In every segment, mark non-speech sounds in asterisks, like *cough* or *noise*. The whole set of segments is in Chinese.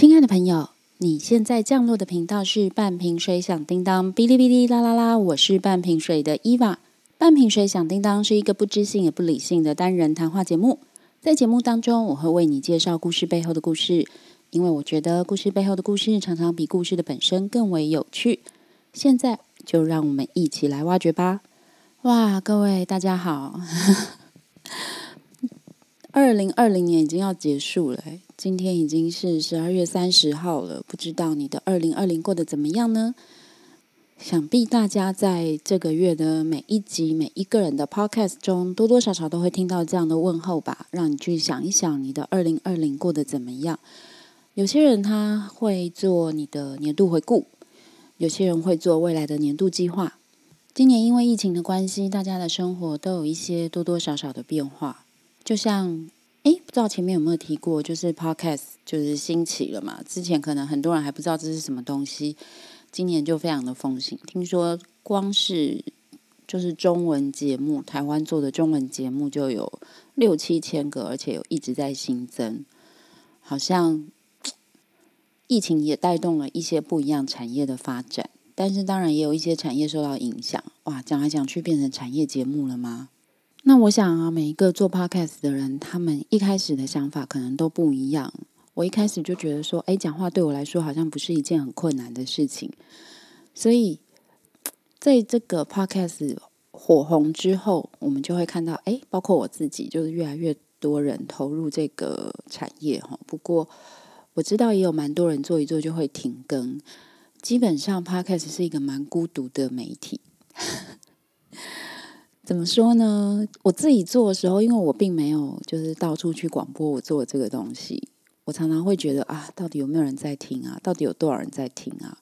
亲爱的朋友，你现在降落的频道是半瓶水响叮当，哔哩哔哩啦啦啦，我是半瓶水的伊娃。半瓶水响叮当是一个不知性也不理性的单人谈话节目，在节目当中，我会为你介绍故事背后的故事，因为我觉得故事背后的故事常常比故事的本身更为有趣。现在就让我们一起来挖掘吧！哇，各位大家好，二零二零年已经要结束了，今天已经是十二月三十号了，不知道你的二零二零过得怎么样呢？想必大家在这个月的每一集、每一个人的 podcast 中，多多少少都会听到这样的问候吧，让你去想一想你的二零二零过得怎么样。有些人他会做你的年度回顾。有些人会做未来的年度计划。今年因为疫情的关系，大家的生活都有一些多多少少的变化。就像，哎，不知道前面有没有提过，就是 Podcast 就是兴起了嘛。之前可能很多人还不知道这是什么东西，今年就非常的风行。听说光是就是中文节目，台湾做的中文节目就有六七千个，而且有一直在新增，好像。疫情也带动了一些不一样产业的发展，但是当然也有一些产业受到影响。哇，讲来讲去变成产业节目了吗？那我想啊，每一个做 podcast 的人，他们一开始的想法可能都不一样。我一开始就觉得说，哎，讲话对我来说好像不是一件很困难的事情。所以，在这个 podcast 火红之后，我们就会看到，哎，包括我自己，就是越来越多人投入这个产业哈。不过，我知道也有蛮多人做一做就会停更，基本上 Podcast 是一个蛮孤独的媒体。怎么说呢？我自己做的时候，因为我并没有就是到处去广播我做这个东西，我常常会觉得啊，到底有没有人在听啊？到底有多少人在听啊？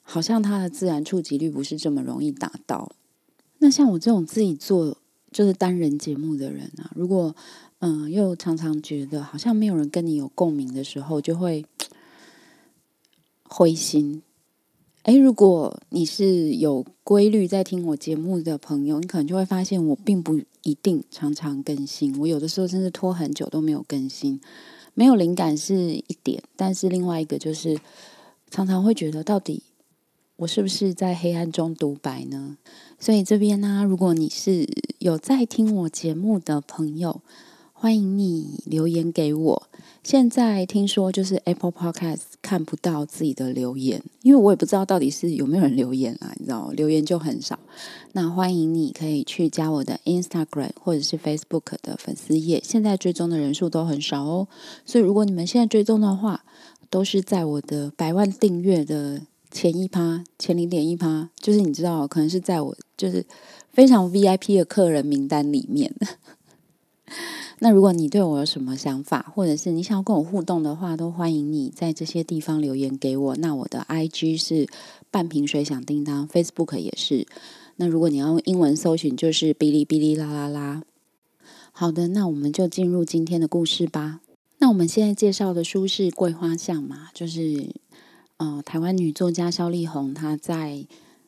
好像它的自然触及率不是这么容易达到。那像我这种自己做就是单人节目的人啊，如果嗯，又常常觉得好像没有人跟你有共鸣的时候，就会 *tsk* 灰心。哎，如果你是有规律在听我节目的朋友，你可能就会发现我并不一定常常更新。我有的时候甚至拖很久都没有更新，没有灵感是一点，但是另外一个就是常常会觉得，到底我是不是在黑暗中独白呢？所以这边呢，如果你是有在听我节目的朋友，欢迎你留言给我。现在听说就是 Apple Podcast 看不到自己的留言，因为我也不知道到底是有没有人留言啊，你知道留言就很少。那欢迎你可以去加我的 Instagram 或者是 Facebook 的粉丝页，现在追踪的人数都很少哦。所以如果你们现在追踪的话，都是在我的百万订阅的前一趴、前零点一趴，就是你知道，可能是在我就是非常 VIP 的客人名单里面。那如果你对我有什么想法，或者是你想要跟我互动的话，都欢迎你在这些地方留言给我。那我的 I G 是半瓶水响叮当，Facebook 也是。那如果你要用英文搜寻，就是哔哩哔哩啦啦啦。好的，那我们就进入今天的故事吧。那我们现在介绍的书是《桂花巷》嘛，就是呃台湾女作家萧丽红她在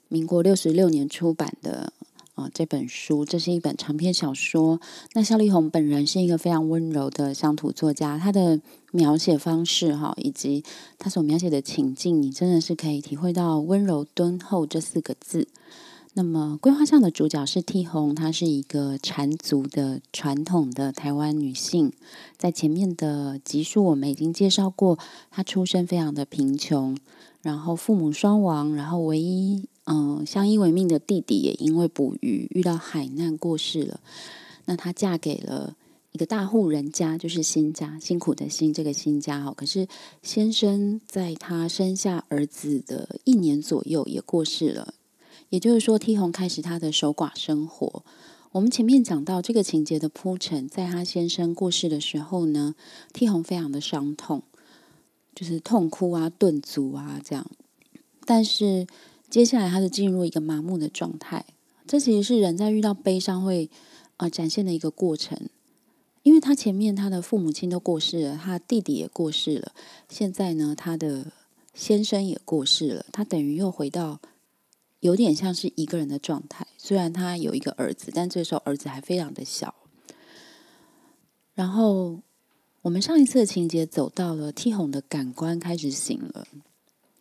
民国六十六年出版的。啊，这本书这是一本长篇小说。那肖丽红本人是一个非常温柔的乡土作家，她的描写方式哈，以及她所描写的情境，你真的是可以体会到温柔敦厚这四个字。那么，桂花巷的主角是替红，她是一个缠足的传统的台湾女性。在前面的集数，我们已经介绍过，她出身非常的贫穷，然后父母双亡，然后唯一。嗯，相依为命的弟弟也因为捕鱼遇到海难过世了。那她嫁给了一个大户人家，就是新家，辛苦的辛这个新家哦。可是先生在她生下儿子的一年左右也过世了，也就是说，梯红开始她的守寡生活。我们前面讲到这个情节的铺陈，在她先生过世的时候呢，梯红非常的伤痛，就是痛哭啊、顿足啊这样，但是。接下来，他就进入一个麻木的状态。这其实是人在遇到悲伤会呃展现的一个过程。因为他前面他的父母亲都过世了，他弟弟也过世了，现在呢，他的先生也过世了，他等于又回到有点像是一个人的状态。虽然他有一个儿子，但这时候儿子还非常的小。然后。我们上一次的情节走到了 T 红的感官开始醒了，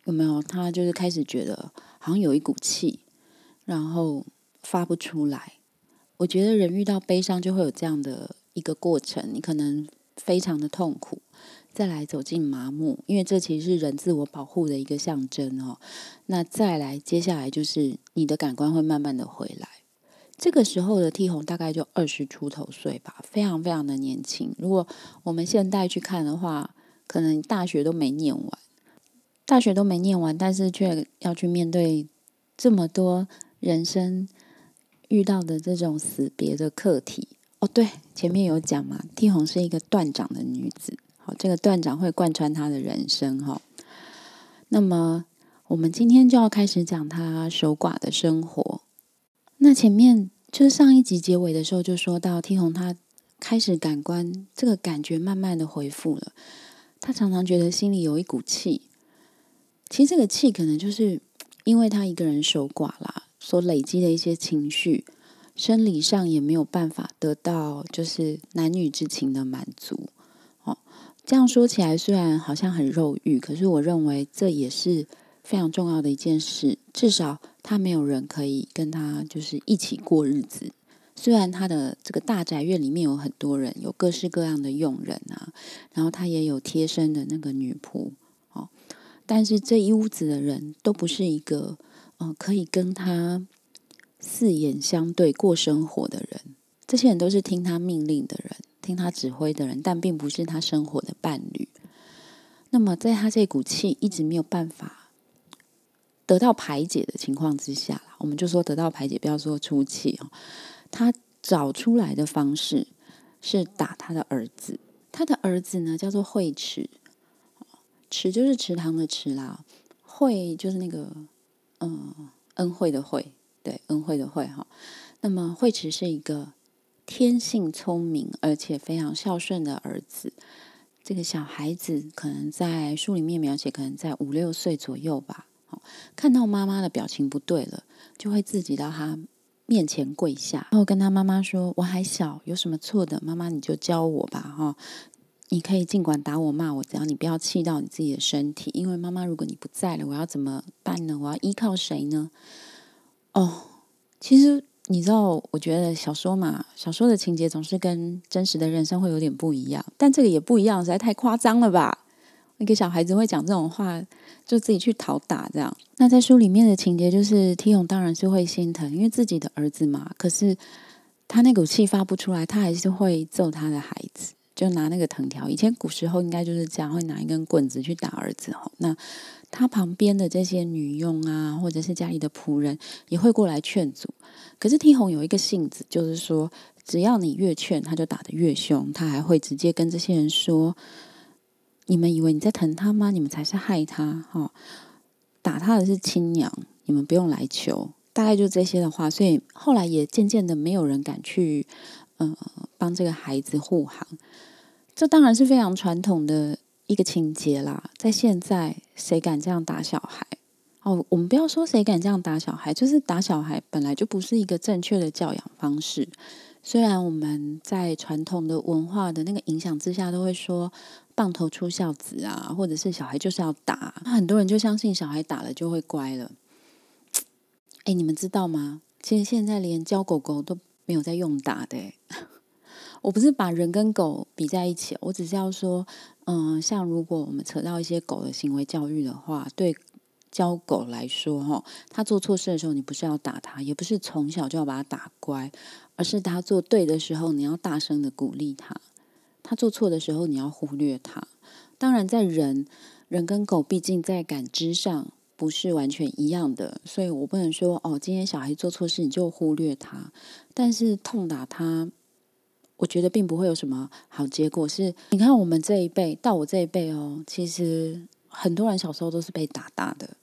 有没有？他就是开始觉得好像有一股气，然后发不出来。我觉得人遇到悲伤就会有这样的一个过程，你可能非常的痛苦，再来走进麻木，因为这其实是人自我保护的一个象征哦。那再来，接下来就是你的感官会慢慢的回来。这个时候的 T 红大概就二十出头岁吧，非常非常的年轻。如果我们现代去看的话，可能大学都没念完，大学都没念完，但是却要去面对这么多人生遇到的这种死别的课题。哦，对，前面有讲嘛，T 红是一个断掌的女子，好，这个断掌会贯穿她的人生哈。那么我们今天就要开始讲她守寡的生活。那前面就是上一集结尾的时候就说到，T 红她开始感官这个感觉慢慢的恢复了。她常常觉得心里有一股气，其实这个气可能就是因为他一个人守寡啦，所累积的一些情绪，生理上也没有办法得到就是男女之情的满足。哦，这样说起来虽然好像很肉欲，可是我认为这也是非常重要的一件事，至少。他没有人可以跟他就是一起过日子。虽然他的这个大宅院里面有很多人，有各式各样的佣人啊，然后他也有贴身的那个女仆，但是这一屋子的人都不是一个呃可以跟他四眼相对过生活的人。这些人都是听他命令的人，听他指挥的人，但并不是他生活的伴侣。那么，在他这股气一直没有办法。得到排解的情况之下我们就说得到排解，不要说出气哦。他找出来的方式是打他的儿子，他的儿子呢叫做惠池，池就是池塘的池啦，惠就是那个嗯恩惠的惠，对恩惠的惠哈。那么惠池是一个天性聪明而且非常孝顺的儿子。这个小孩子可能在书里面描写，可能在五六岁左右吧。看到妈妈的表情不对了，就会自己到他面前跪下，然后跟他妈妈说：“我还小，有什么错的，妈妈你就教我吧，哈，你可以尽管打我骂我，只要你不要气到你自己的身体。因为妈妈，如果你不在了，我要怎么办呢？我要依靠谁呢？”哦，其实你知道，我觉得小说嘛，小说的情节总是跟真实的人生会有点不一样，但这个也不一样，实在太夸张了吧？一个小孩子会讲这种话。就自己去讨打这样。那在书里面的情节就是，提勇当然是会心疼，因为自己的儿子嘛。可是他那股气发不出来，他还是会揍他的孩子，就拿那个藤条。以前古时候应该就是这样，会拿一根棍子去打儿子。吼，那他旁边的这些女佣啊，或者是家里的仆人，也会过来劝阻。可是提红有一个性子，就是说，只要你越劝，他就打得越凶。他还会直接跟这些人说。你们以为你在疼他吗？你们才是害他哈！打他的是亲娘，你们不用来求。大概就这些的话，所以后来也渐渐的没有人敢去，呃，帮这个孩子护航。这当然是非常传统的一个情节啦。在现在，谁敢这样打小孩？哦，我们不要说谁敢这样打小孩，就是打小孩本来就不是一个正确的教养方式。虽然我们在传统的文化的那个影响之下，都会说。棒头出孝子啊，或者是小孩就是要打，那很多人就相信小孩打了就会乖了。哎，你们知道吗？其实现在连教狗狗都没有在用打的。*laughs* 我不是把人跟狗比在一起，我只是要说，嗯，像如果我们扯到一些狗的行为教育的话，对教狗来说，哈，它做错事的时候，你不是要打它，也不是从小就要把它打乖，而是它做对的时候，你要大声的鼓励它。他做错的时候，你要忽略他。当然，在人，人跟狗毕竟在感知上不是完全一样的，所以我不能说哦，今天小孩做错事你就忽略他。但是痛打他，我觉得并不会有什么好结果。是，你看我们这一辈到我这一辈哦，其实很多人小时候都是被打大的。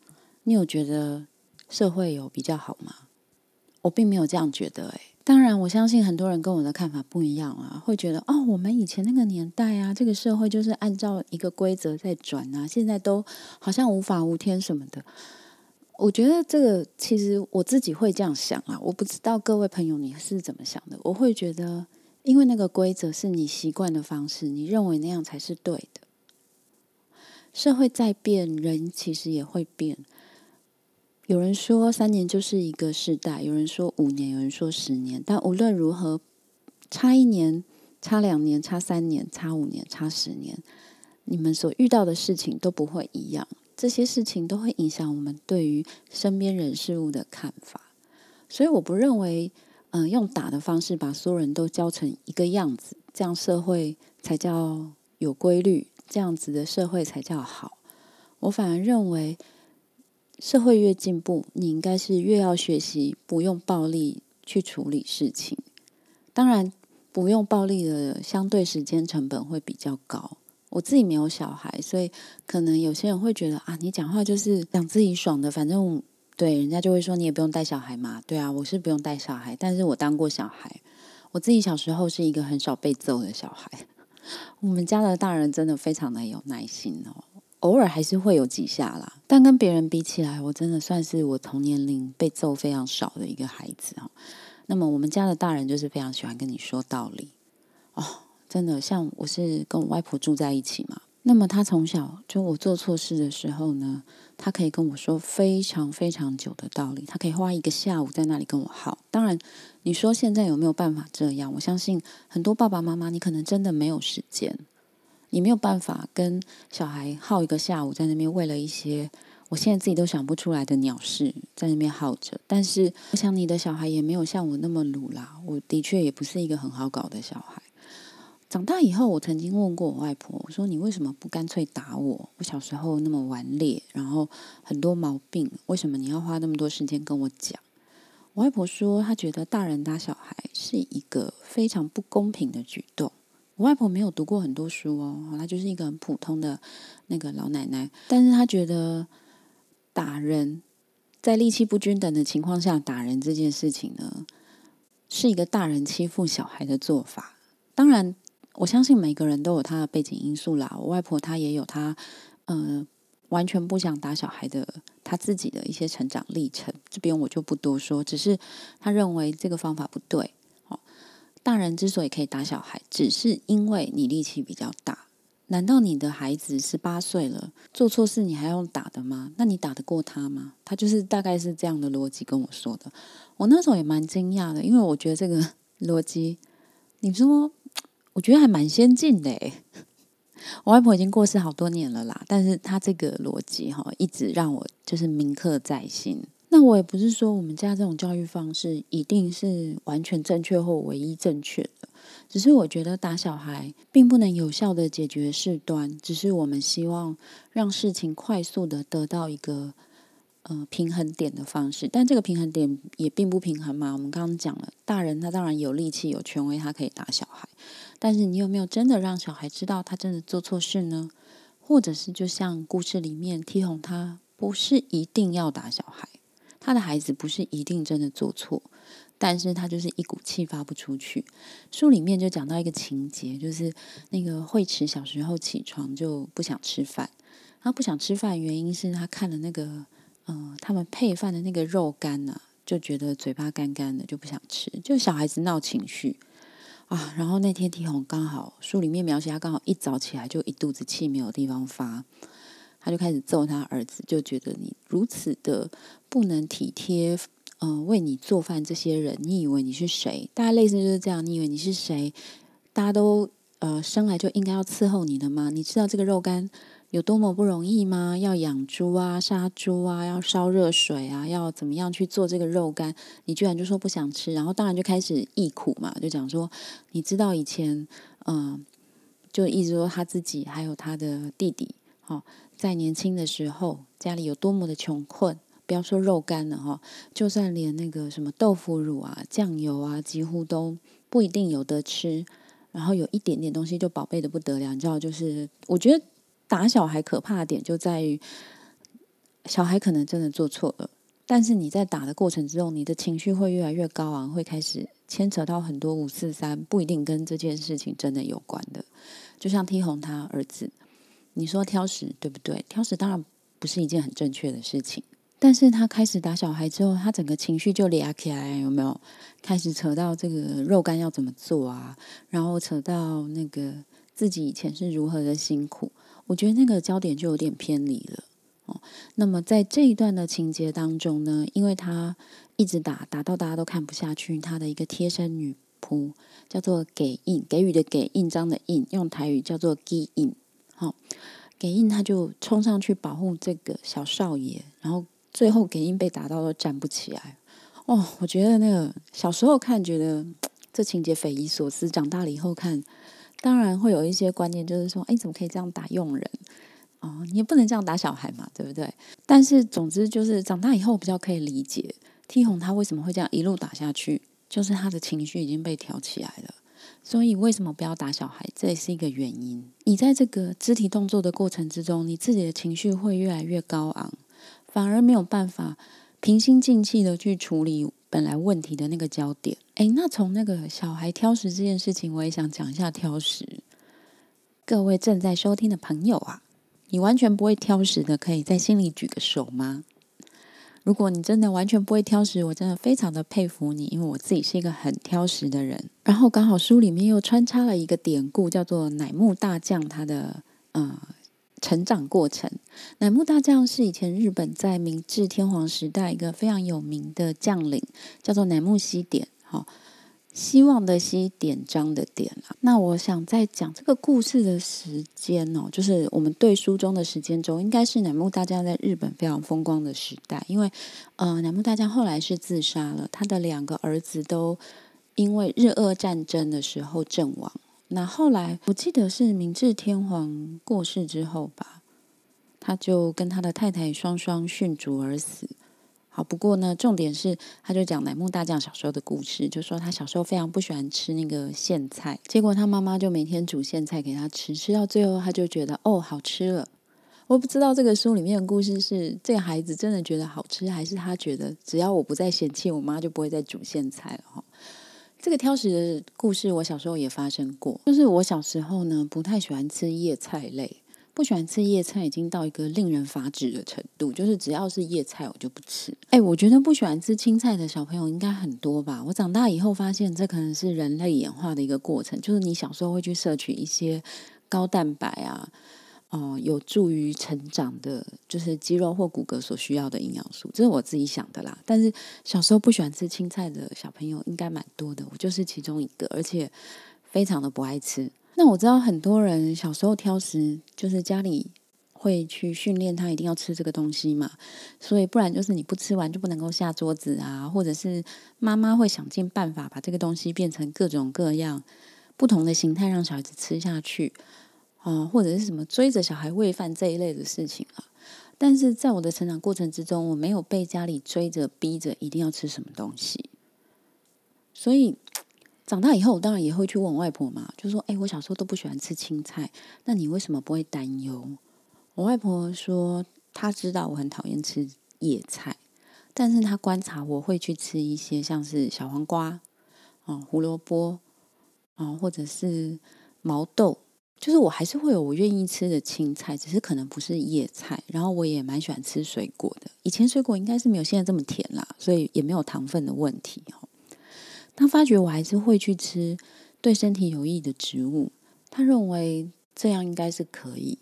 你有觉得社会有比较好吗？我并没有这样觉得，诶。当然，我相信很多人跟我的看法不一样啊，会觉得哦，我们以前那个年代啊，这个社会就是按照一个规则在转啊，现在都好像无法无天什么的。我觉得这个其实我自己会这样想啊，我不知道各位朋友你是怎么想的。我会觉得，因为那个规则是你习惯的方式，你认为那样才是对的。社会在变，人其实也会变。有人说三年就是一个世代，有人说五年，有人说十年。但无论如何，差一年、差两年、差三年、差五年、差十年，你们所遇到的事情都不会一样。这些事情都会影响我们对于身边人事物的看法。所以，我不认为。嗯，用打的方式把所有人都教成一个样子，这样社会才叫有规律，这样子的社会才叫好。我反而认为，社会越进步，你应该是越要学习不用暴力去处理事情。当然，不用暴力的相对时间成本会比较高。我自己没有小孩，所以可能有些人会觉得啊，你讲话就是讲自己爽的，反正。对，人家就会说你也不用带小孩嘛。对啊，我是不用带小孩，但是我当过小孩。我自己小时候是一个很少被揍的小孩。我们家的大人真的非常的有耐心哦，偶尔还是会有几下啦。但跟别人比起来，我真的算是我同年龄被揍非常少的一个孩子哦。那么我们家的大人就是非常喜欢跟你说道理哦，真的，像我是跟我外婆住在一起嘛。那么他从小就我做错事的时候呢，他可以跟我说非常非常久的道理，他可以花一个下午在那里跟我耗。当然，你说现在有没有办法这样？我相信很多爸爸妈妈，你可能真的没有时间，你没有办法跟小孩耗一个下午在那边，为了一些我现在自己都想不出来的鸟事在那边耗着。但是，我想你的小孩也没有像我那么鲁啦，我的确也不是一个很好搞的小孩。长大以后，我曾经问过我外婆：“我说你为什么不干脆打我？我小时候那么顽劣，然后很多毛病，为什么你要花那么多时间跟我讲？”我外婆说：“她觉得大人打小孩是一个非常不公平的举动。”我外婆没有读过很多书哦，她就是一个很普通的那个老奶奶，但是她觉得打人在力气不均等的情况下打人这件事情呢，是一个大人欺负小孩的做法。当然。我相信每个人都有他的背景因素啦。我外婆她也有她，呃，完全不想打小孩的她自己的一些成长历程。这边我就不多说，只是她认为这个方法不对。大人之所以可以打小孩，只是因为你力气比较大。难道你的孩子十八岁了，做错事你还用打的吗？那你打得过他吗？他就是大概是这样的逻辑跟我说的。我那时候也蛮惊讶的，因为我觉得这个 *laughs* 逻辑，你说。我觉得还蛮先进的，我外婆已经过世好多年了啦，但是她这个逻辑哈，一直让我就是铭刻在心。那我也不是说我们家这种教育方式一定是完全正确或唯一正确的，只是我觉得打小孩并不能有效的解决事端，只是我们希望让事情快速的得到一个。呃，平衡点的方式，但这个平衡点也并不平衡嘛。我们刚刚讲了，大人他当然有力气、有权威，他可以打小孩。但是你有没有真的让小孩知道他真的做错事呢？或者是就像故事里面，T 红他不是一定要打小孩，他的孩子不是一定真的做错，但是他就是一股气发不出去。书里面就讲到一个情节，就是那个慧慈小时候起床就不想吃饭，他不想吃饭原因是他看了那个。嗯，他们配饭的那个肉干呢，就觉得嘴巴干干的，就不想吃。就小孩子闹情绪啊，然后那天提红刚好书里面描写他刚好一早起来就一肚子气，没有地方发，他就开始揍他儿子，就觉得你如此的不能体贴，嗯，为你做饭这些人，你以为你是谁？大概类似就是这样，你以为你是谁？大家都呃生来就应该要伺候你的吗？你知道这个肉干？有多么不容易吗？要养猪啊，杀猪啊，要烧热水啊，要怎么样去做这个肉干？你居然就说不想吃，然后当然就开始忆苦嘛，就讲说，你知道以前，嗯，就一直说他自己还有他的弟弟，哈，在年轻的时候家里有多么的穷困，不要说肉干了哈，就算连那个什么豆腐乳啊、酱油啊，几乎都不一定有得吃，然后有一点点东西就宝贝的不得了，你知道，就是我觉得。打小孩可怕的点就在于，小孩可能真的做错了，但是你在打的过程之中，你的情绪会越来越高昂，会开始牵扯到很多五四三，不一定跟这件事情真的有关的。就像 T 红他儿子，你说挑食对不对？挑食当然不是一件很正确的事情，但是他开始打小孩之后，他整个情绪就裂起来，有没有？开始扯到这个肉干要怎么做啊？然后扯到那个自己以前是如何的辛苦，我觉得那个焦点就有点偏离了哦。那么在这一段的情节当中呢，因为他一直打打到大家都看不下去，他的一个贴身女仆叫做给印，给予的给印章的印，用台语叫做给印。好，给印他就冲上去保护这个小少爷，然后最后给印被打到都站不起来。哦，我觉得那个小时候看觉得这情节匪夷所思，长大了以后看，当然会有一些观念，就是说，哎，怎么可以这样打佣人？哦，你也不能这样打小孩嘛，对不对？但是总之就是长大以后比较可以理解 T 红他为什么会这样一路打下去，就是他的情绪已经被挑起来了。所以为什么不要打小孩？这也是一个原因。你在这个肢体动作的过程之中，你自己的情绪会越来越高昂，反而没有办法。平心静气的去处理本来问题的那个焦点。哎，那从那个小孩挑食这件事情，我也想讲一下挑食。各位正在收听的朋友啊，你完全不会挑食的，可以在心里举个手吗？如果你真的完全不会挑食，我真的非常的佩服你，因为我自己是一个很挑食的人。然后刚好书里面又穿插了一个典故，叫做乃木大将他的呃。成长过程，乃木大将是以前日本在明治天皇时代一个非常有名的将领，叫做乃木希典。好，希望的希，典章的典啊。那我想在讲这个故事的时间哦，就是我们对书中的时间轴，应该是乃木大将在日本非常风光的时代。因为呃，乃木大将后来是自杀了，他的两个儿子都因为日俄战争的时候阵亡。那后来，我记得是明治天皇过世之后吧，他就跟他的太太双双殉主而死。好，不过呢，重点是，他就讲乃木大将小时候的故事，就说他小时候非常不喜欢吃那个苋菜，结果他妈妈就每天煮苋菜给他吃，吃到最后他就觉得哦，好吃了。我不知道这个书里面的故事是这个孩子真的觉得好吃，还是他觉得只要我不再嫌弃我妈，就不会再煮苋菜了哈。这个挑食的故事，我小时候也发生过。就是我小时候呢，不太喜欢吃叶菜类，不喜欢吃叶菜已经到一个令人发指的程度。就是只要是叶菜，我就不吃。哎，我觉得不喜欢吃青菜的小朋友应该很多吧？我长大以后发现，这可能是人类演化的一个过程。就是你小时候会去摄取一些高蛋白啊。哦，有助于成长的，就是肌肉或骨骼所需要的营养素，这是我自己想的啦。但是小时候不喜欢吃青菜的小朋友应该蛮多的，我就是其中一个，而且非常的不爱吃。那我知道很多人小时候挑食，就是家里会去训练他一定要吃这个东西嘛，所以不然就是你不吃完就不能够下桌子啊，或者是妈妈会想尽办法把这个东西变成各种各样不同的形态，让小孩子吃下去。啊，或者是什么追着小孩喂饭这一类的事情啊，但是在我的成长过程之中，我没有被家里追着逼着一定要吃什么东西，所以长大以后，我当然也会去问外婆嘛，就说：“哎，我小时候都不喜欢吃青菜，那你为什么不会担忧？”我外婆说：“她知道我很讨厌吃野菜，但是她观察我会去吃一些像是小黄瓜啊、胡萝卜啊，或者是毛豆。”就是我还是会有我愿意吃的青菜，只是可能不是叶菜。然后我也蛮喜欢吃水果的，以前水果应该是没有现在这么甜啦，所以也没有糖分的问题哦。他发觉我还是会去吃对身体有益的植物，他认为这样应该是可以。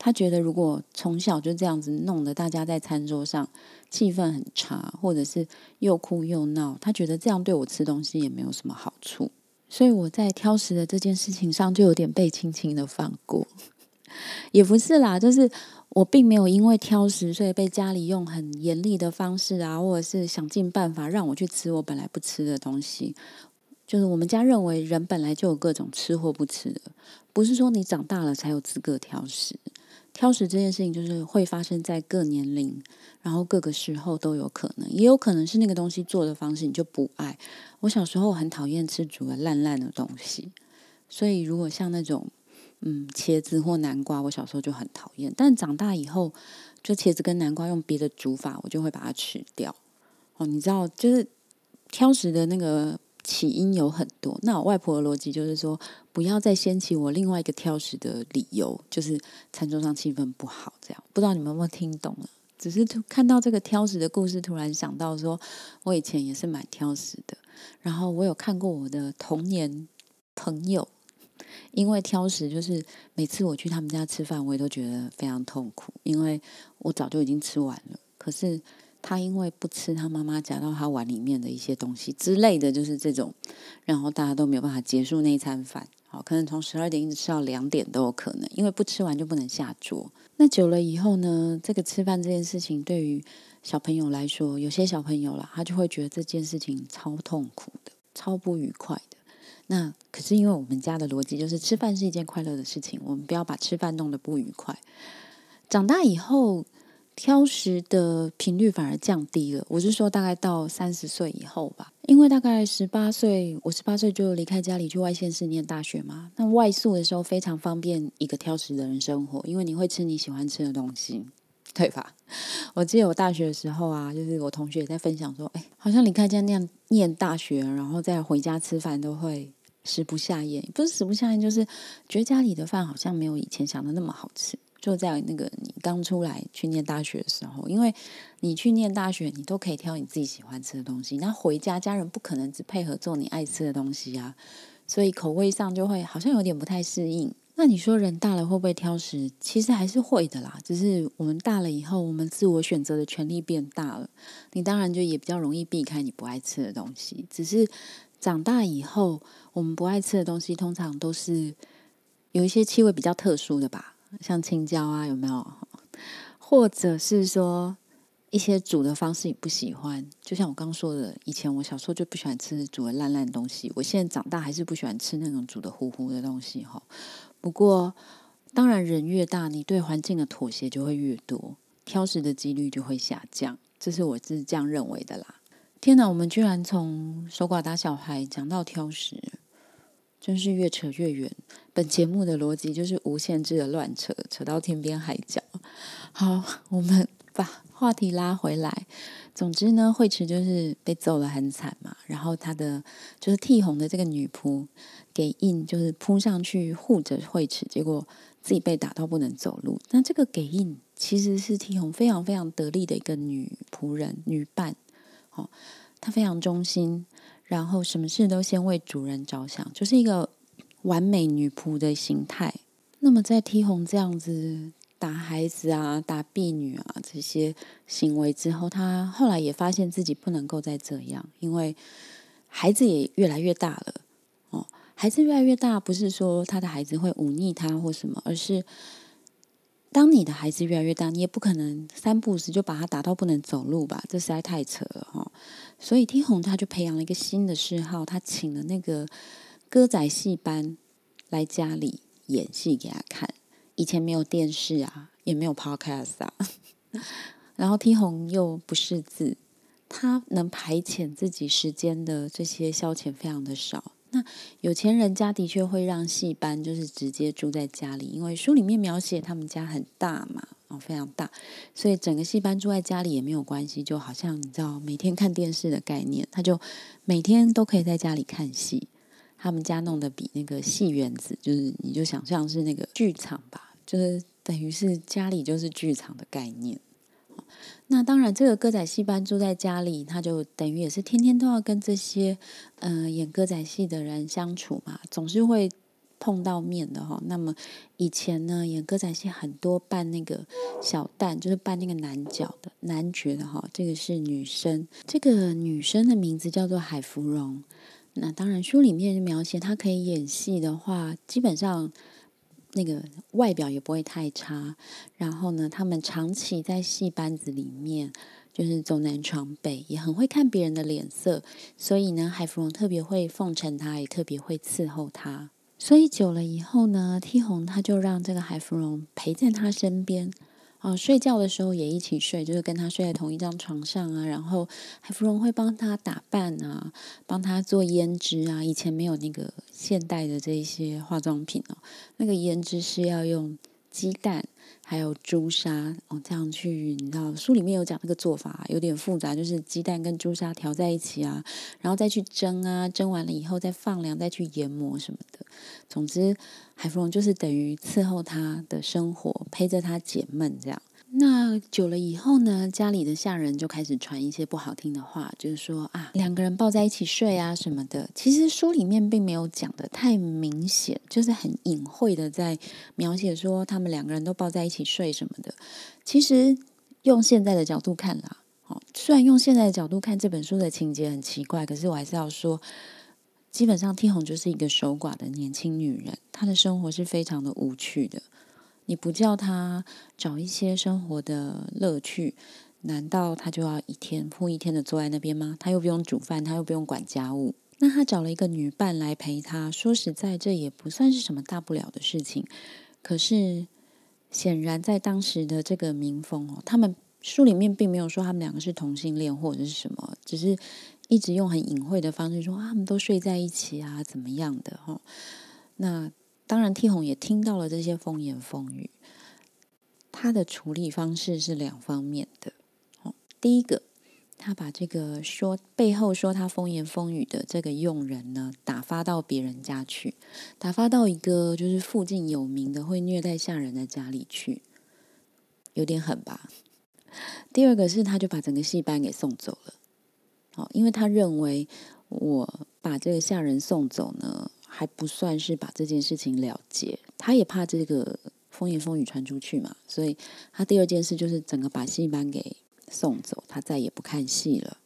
他觉得如果从小就这样子弄得大家在餐桌上气氛很差，或者是又哭又闹，他觉得这样对我吃东西也没有什么好处。所以我在挑食的这件事情上就有点被轻轻的放过，*laughs* 也不是啦，就是我并没有因为挑食，所以被家里用很严厉的方式啊，或者是想尽办法让我去吃我本来不吃的东西。就是我们家认为人本来就有各种吃或不吃的，不是说你长大了才有资格挑食。挑食这件事情就是会发生在各年龄，然后各个时候都有可能，也有可能是那个东西做的方式你就不爱。我小时候很讨厌吃煮的烂烂的东西，所以如果像那种嗯茄子或南瓜，我小时候就很讨厌。但长大以后，就茄子跟南瓜用别的煮法，我就会把它吃掉。哦，你知道，就是挑食的那个。起因有很多，那我外婆的逻辑就是说，不要再掀起我另外一个挑食的理由，就是餐桌上气氛不好。这样不知道你们有没有听懂了？只是看到这个挑食的故事，突然想到说，我以前也是蛮挑食的。然后我有看过我的童年朋友，因为挑食，就是每次我去他们家吃饭，我也都觉得非常痛苦，因为我早就已经吃完了。可是他因为不吃他妈妈夹到他碗里面的一些东西之类的，就是这种，然后大家都没有办法结束那一餐饭。好，可能从十二点一直吃到两点都有可能，因为不吃完就不能下桌。那久了以后呢，这个吃饭这件事情对于小朋友来说，有些小朋友啦，他就会觉得这件事情超痛苦的，超不愉快的。那可是因为我们家的逻辑就是吃饭是一件快乐的事情，我们不要把吃饭弄得不愉快。长大以后。挑食的频率反而降低了。我是说，大概到三十岁以后吧，因为大概十八岁，我十八岁就离开家里去外县市念大学嘛。那外宿的时候非常方便一个挑食的人生活，因为你会吃你喜欢吃的东西，对吧？我记得我大学的时候啊，就是我同学也在分享说，哎，好像离开家那样念大学，然后再回家吃饭都会食不下咽，不是食不下咽，就是觉得家里的饭好像没有以前想的那么好吃。就在那个你刚出来去念大学的时候，因为你去念大学，你都可以挑你自己喜欢吃的东西。那回家，家人不可能只配合做你爱吃的东西啊，所以口味上就会好像有点不太适应。那你说人大了会不会挑食？其实还是会的啦，只是我们大了以后，我们自我选择的权利变大了，你当然就也比较容易避开你不爱吃的东西。只是长大以后，我们不爱吃的东西，通常都是有一些气味比较特殊的吧。像青椒啊，有没有？或者是说一些煮的方式你不喜欢？就像我刚说的，以前我小时候就不喜欢吃煮的烂烂的东西，我现在长大还是不喜欢吃那种煮的糊糊的东西哈。不过，当然人越大，你对环境的妥协就会越多，挑食的几率就会下降，这是我是这样认为的啦。天哪，我们居然从守寡打小孩讲到挑食。真是越扯越远。本节目的逻辑就是无限制的乱扯，扯到天边海角。好，我们把话题拉回来。总之呢，慧池就是被揍的很惨嘛。然后他的就是替红的这个女仆给印，就是扑上去护着慧池，结果自己被打到不能走路。那这个给印其实是替红非常非常得力的一个女仆人、女伴。她非常忠心。然后什么事都先为主人着想，就是一个完美女仆的形态。那么在 T 红这样子打孩子啊、打婢女啊这些行为之后，她后来也发现自己不能够再这样，因为孩子也越来越大了。哦，孩子越来越大，不是说他的孩子会忤逆他或什么，而是。当你的孩子越来越大，你也不可能三步时就把他打到不能走路吧？这实在太扯了哈！所以天红他就培养了一个新的嗜好，他请了那个歌仔戏班来家里演戏给他看。以前没有电视啊，也没有 Podcast 啊，*laughs* 然后天红又不识字，他能排遣自己时间的这些消遣非常的少。那有钱人家的确会让戏班就是直接住在家里，因为书里面描写他们家很大嘛，哦非常大，所以整个戏班住在家里也没有关系，就好像你知道每天看电视的概念，他就每天都可以在家里看戏。他们家弄得比那个戏园子，就是你就想象是那个剧场吧，就是等于是家里就是剧场的概念。那当然，这个歌仔戏班住在家里，他就等于也是天天都要跟这些嗯演歌仔戏的人相处嘛，总是会碰到面的哈。那么以前呢，演歌仔戏很多扮那个小旦，就是扮那个男角的男角的哈。这个是女生，这个女生的名字叫做海芙蓉。那当然，书里面描写她可以演戏的话，基本上。那个外表也不会太差，然后呢，他们长期在戏班子里面就是走南闯北，也很会看别人的脸色，所以呢，海芙蓉特别会奉承他，也特别会伺候他。所以久了以后呢，T 红他就让这个海芙蓉陪在他身边。哦，睡觉的时候也一起睡，就是跟他睡在同一张床上啊。然后海芙蓉会帮他打扮啊，帮他做胭脂啊。以前没有那个现代的这一些化妆品哦，那个胭脂是要用鸡蛋还有朱砂哦这样去，你知道书里面有讲那个做法有点复杂，就是鸡蛋跟朱砂调在一起啊，然后再去蒸啊，蒸完了以后再放凉，再去研磨什么的。总之。海芙蓉就是等于伺候他的生活，陪着他解闷这样。那久了以后呢，家里的下人就开始传一些不好听的话，就是说啊，两个人抱在一起睡啊什么的。其实书里面并没有讲的太明显，就是很隐晦的在描写说他们两个人都抱在一起睡什么的。其实用现在的角度看啦，哦，虽然用现在的角度看这本书的情节很奇怪，可是我还是要说，基本上天红就是一个守寡的年轻女人，她的生活是非常的无趣的。你不叫他找一些生活的乐趣，难道他就要一天复一天的坐在那边吗？他又不用煮饭，他又不用管家务。那他找了一个女伴来陪他，说实在，这也不算是什么大不了的事情。可是，显然在当时的这个民风哦，他们书里面并没有说他们两个是同性恋或者是什么，只是一直用很隐晦的方式说啊，他们都睡在一起啊，怎么样的哈？那。当然，T 红也听到了这些风言风语。他的处理方式是两方面的。哦，第一个，他把这个说背后说他风言风语的这个佣人呢，打发到别人家去，打发到一个就是附近有名的会虐待下人的家里去，有点狠吧？第二个是，他就把整个戏班给送走了。哦，因为他认为我把这个下人送走呢。还不算是把这件事情了结，他也怕这个风言风语传出去嘛，所以他第二件事就是整个把戏班给送走，他再也不看戏了。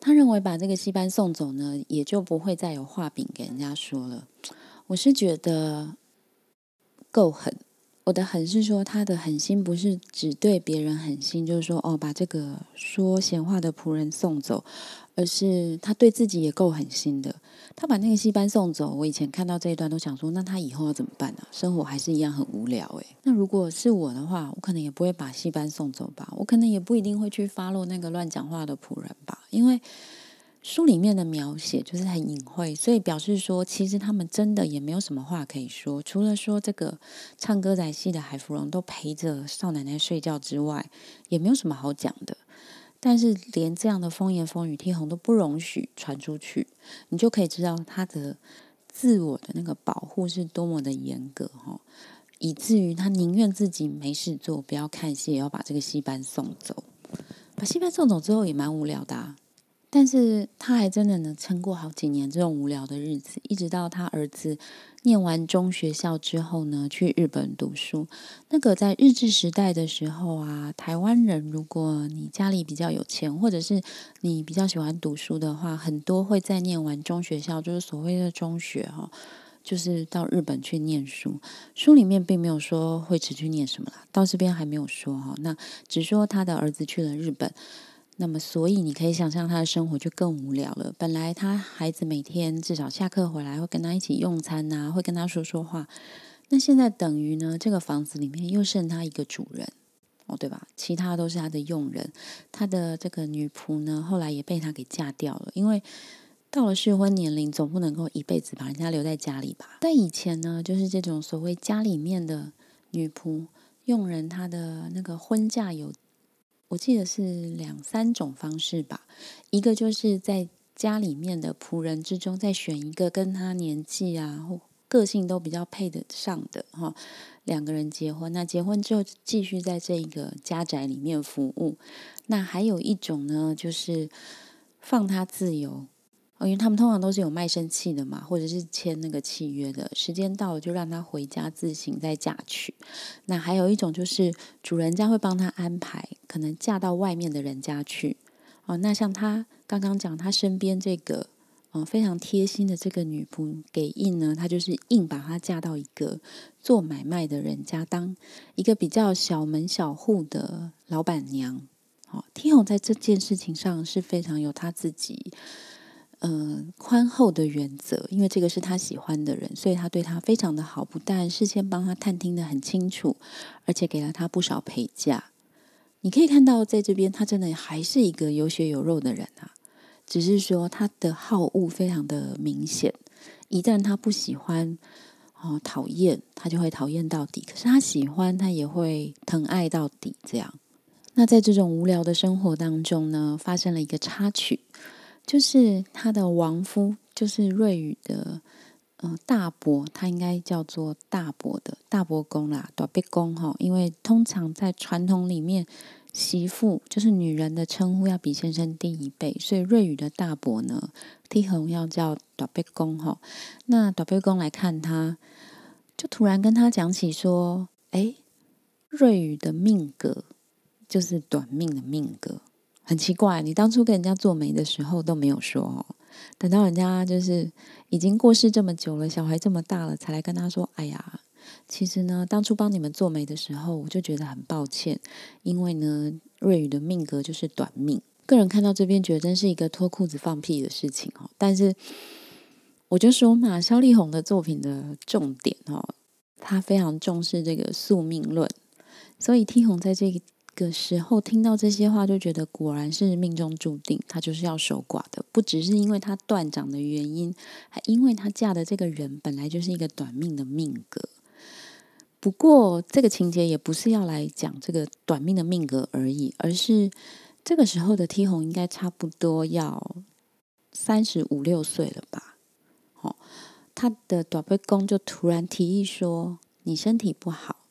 他认为把这个戏班送走呢，也就不会再有画饼给人家说了。我是觉得够狠，我的狠是说他的狠心不是只对别人狠心，就是说哦把这个说闲话的仆人送走，而是他对自己也够狠心的。他把那个戏班送走，我以前看到这一段都想说，那他以后要怎么办呢？生活还是一样很无聊诶。那如果是我的话，我可能也不会把戏班送走吧，我可能也不一定会去发落那个乱讲话的仆人吧，因为书里面的描写就是很隐晦，所以表示说，其实他们真的也没有什么话可以说，除了说这个唱歌仔戏的海芙蓉都陪着少奶奶睡觉之外，也没有什么好讲的。但是连这样的风言风语，天虹都不容许传出去，你就可以知道他的自我的那个保护是多么的严格哈，以至于他宁愿自己没事做，不要看戏，也要把这个戏班送走。把戏班送走之后也蛮无聊的。但是他还真的能撑过好几年这种无聊的日子，一直到他儿子念完中学校之后呢，去日本读书。那个在日治时代的时候啊，台湾人如果你家里比较有钱，或者是你比较喜欢读书的话，很多会在念完中学校，就是所谓的中学哈，就是到日本去念书。书里面并没有说会持续念什么啦，到这边还没有说哈，那只说他的儿子去了日本。那么，所以你可以想象他的生活就更无聊了。本来他孩子每天至少下课回来会跟他一起用餐呐，会跟他说说话。那现在等于呢，这个房子里面又剩他一个主人哦，对吧？其他都是他的佣人。他的这个女仆呢，后来也被他给嫁掉了。因为到了适婚年龄，总不能够一辈子把人家留在家里吧？在以前呢，就是这种所谓家里面的女仆佣人，她的那个婚嫁有。我记得是两三种方式吧，一个就是在家里面的仆人之中再选一个跟他年纪啊或个性都比较配得上的哈，两个人结婚，那结婚之后继续在这一个家宅里面服务。那还有一种呢，就是放他自由。因为他们通常都是有卖身契的嘛，或者是签那个契约的，时间到了就让他回家自行再嫁娶。那还有一种就是主人家会帮他安排，可能嫁到外面的人家去。哦，那像他刚刚讲，他身边这个嗯非常贴心的这个女仆给印呢，他就是硬把她嫁到一个做买卖的人家，当一个比较小门小户的老板娘。哦，天虹在这件事情上是非常有他自己。嗯，宽厚的原则，因为这个是他喜欢的人，所以他对他非常的好，不但事先帮他探听的很清楚，而且给了他不少陪嫁。你可以看到，在这边他真的还是一个有血有肉的人啊，只是说他的好恶非常的明显。一旦他不喜欢哦，讨厌他就会讨厌到底；可是他喜欢，他也会疼爱到底。这样，那在这种无聊的生活当中呢，发生了一个插曲。就是他的亡夫，就是瑞宇的，呃大伯，他应该叫做大伯的大伯公啦，大伯公哈。因为通常在传统里面，媳妇就是女人的称呼要比先生低一辈，所以瑞宇的大伯呢，梯红要叫大伯公哈。那大伯公来看他，就突然跟他讲起说：“哎，瑞宇的命格就是短命的命格。”很奇怪，你当初跟人家做媒的时候都没有说哦，等到人家就是已经过世这么久了，小孩这么大了，才来跟他说：“哎呀，其实呢，当初帮你们做媒的时候，我就觉得很抱歉，因为呢，瑞宇的命格就是短命。个人看到这边，觉得真是一个脱裤子放屁的事情哦。但是我就说嘛，肖丽红的作品的重点哦，他非常重视这个宿命论，所以 T 红在这个。时候听到这些话，就觉得果然是命中注定，她就是要守寡的。不只是因为她断掌的原因，还因为她嫁的这个人本来就是一个短命的命格。不过，这个情节也不是要来讲这个短命的命格而已，而是这个时候的 T 红应该差不多要三十五六岁了吧？哦，他的短背公就突然提议说：“你身体不好。”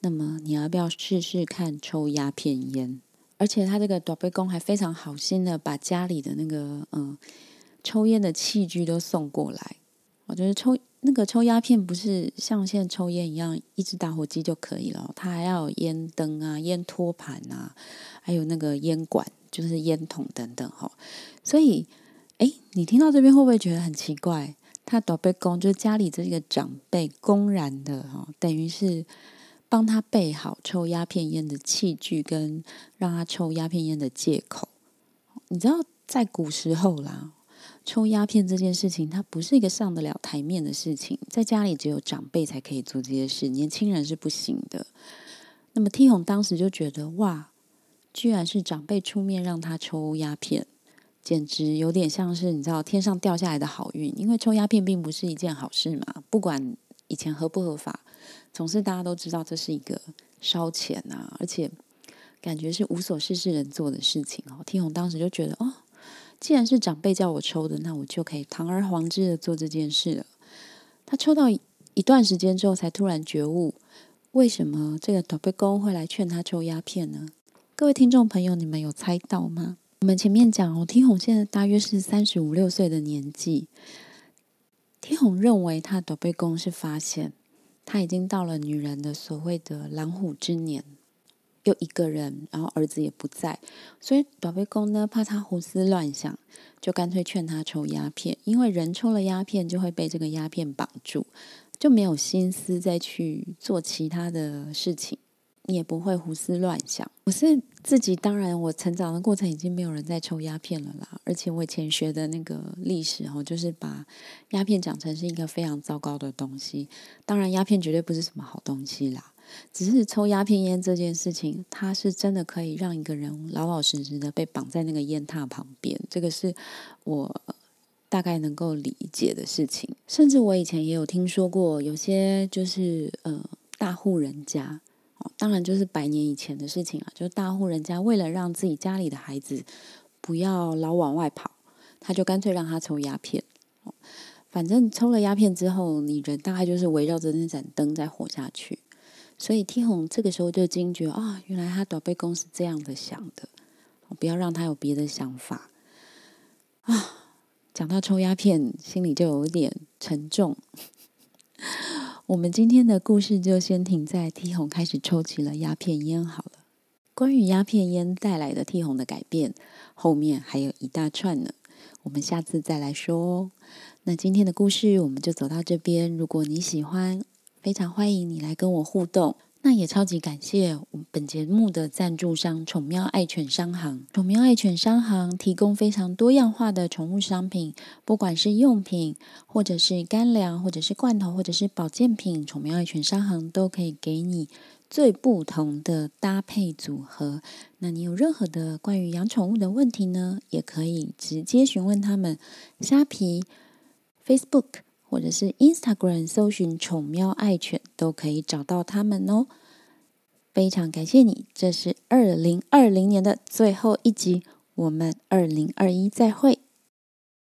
那么你要不要试试看抽鸦片烟？而且他这个短背公还非常好心的把家里的那个嗯抽烟的器具都送过来。我觉得抽那个抽鸦片不是像现在抽烟一样一支打火机就可以了，他还要有烟灯啊、烟托盘啊，还有那个烟管，就是烟筒等等哈。所以，哎，你听到这边会不会觉得很奇怪？他短背公就是家里这个长辈公然的哈，等于是。帮他备好抽鸦片烟的器具，跟让他抽鸦片烟的借口。你知道，在古时候啦，抽鸦片这件事情，它不是一个上得了台面的事情，在家里只有长辈才可以做这些事，年轻人是不行的。那么 T 红当时就觉得，哇，居然是长辈出面让他抽鸦片，简直有点像是你知道天上掉下来的好运。因为抽鸦片并不是一件好事嘛，不管以前合不合法。总是大家都知道这是一个烧钱啊，而且感觉是无所事事人做的事情哦。天红当时就觉得，哦，既然是长辈叫我抽的，那我就可以堂而皇之的做这件事了。他抽到一段时间之后，才突然觉悟，为什么这个短背公会来劝他抽鸦片呢？各位听众朋友，你们有猜到吗？我们前面讲哦，天红现在大约是三十五六岁的年纪，天红认为他的短背公是发现。他已经到了女人的所谓的狼虎之年，又一个人，然后儿子也不在，所以宝贝公呢怕他胡思乱想，就干脆劝他抽鸦片，因为人抽了鸦片就会被这个鸦片绑住，就没有心思再去做其他的事情。你也不会胡思乱想。我是自己，当然我成长的过程已经没有人在抽鸦片了啦。而且我以前学的那个历史哦，就是把鸦片讲成是一个非常糟糕的东西。当然，鸦片绝对不是什么好东西啦。只是抽鸦片烟这件事情，它是真的可以让一个人老老实实的被绑在那个烟榻旁边。这个是我大概能够理解的事情。甚至我以前也有听说过，有些就是呃大户人家。当然，就是百年以前的事情了。就是大户人家为了让自己家里的孩子不要老往外跑，他就干脆让他抽鸦片。反正抽了鸦片之后，你人大概就是围绕着那盏灯在活下去。所以天红这个时候就惊觉啊，原来他短背公是这样的想的，不要让他有别的想法啊。讲到抽鸦片，心里就有点沉重。我们今天的故事就先停在 T 红开始抽起了鸦片烟好了。关于鸦片烟带来的 T 红的改变，后面还有一大串呢，我们下次再来说哦。那今天的故事我们就走到这边。如果你喜欢，非常欢迎你来跟我互动。那也超级感谢我们本节目的赞助商宠喵爱犬商行。宠喵爱犬商行提供非常多样化的宠物商品，不管是用品，或者是干粮，或者是罐头，或者是保健品，宠喵爱犬商行都可以给你最不同的搭配组合。那你有任何的关于养宠物的问题呢，也可以直接询问他们。虾皮、Facebook。或者是 Instagram 搜寻“宠喵爱犬”都可以找到他们哦。非常感谢你，这是二零二零年的最后一集，我们二零二一再会。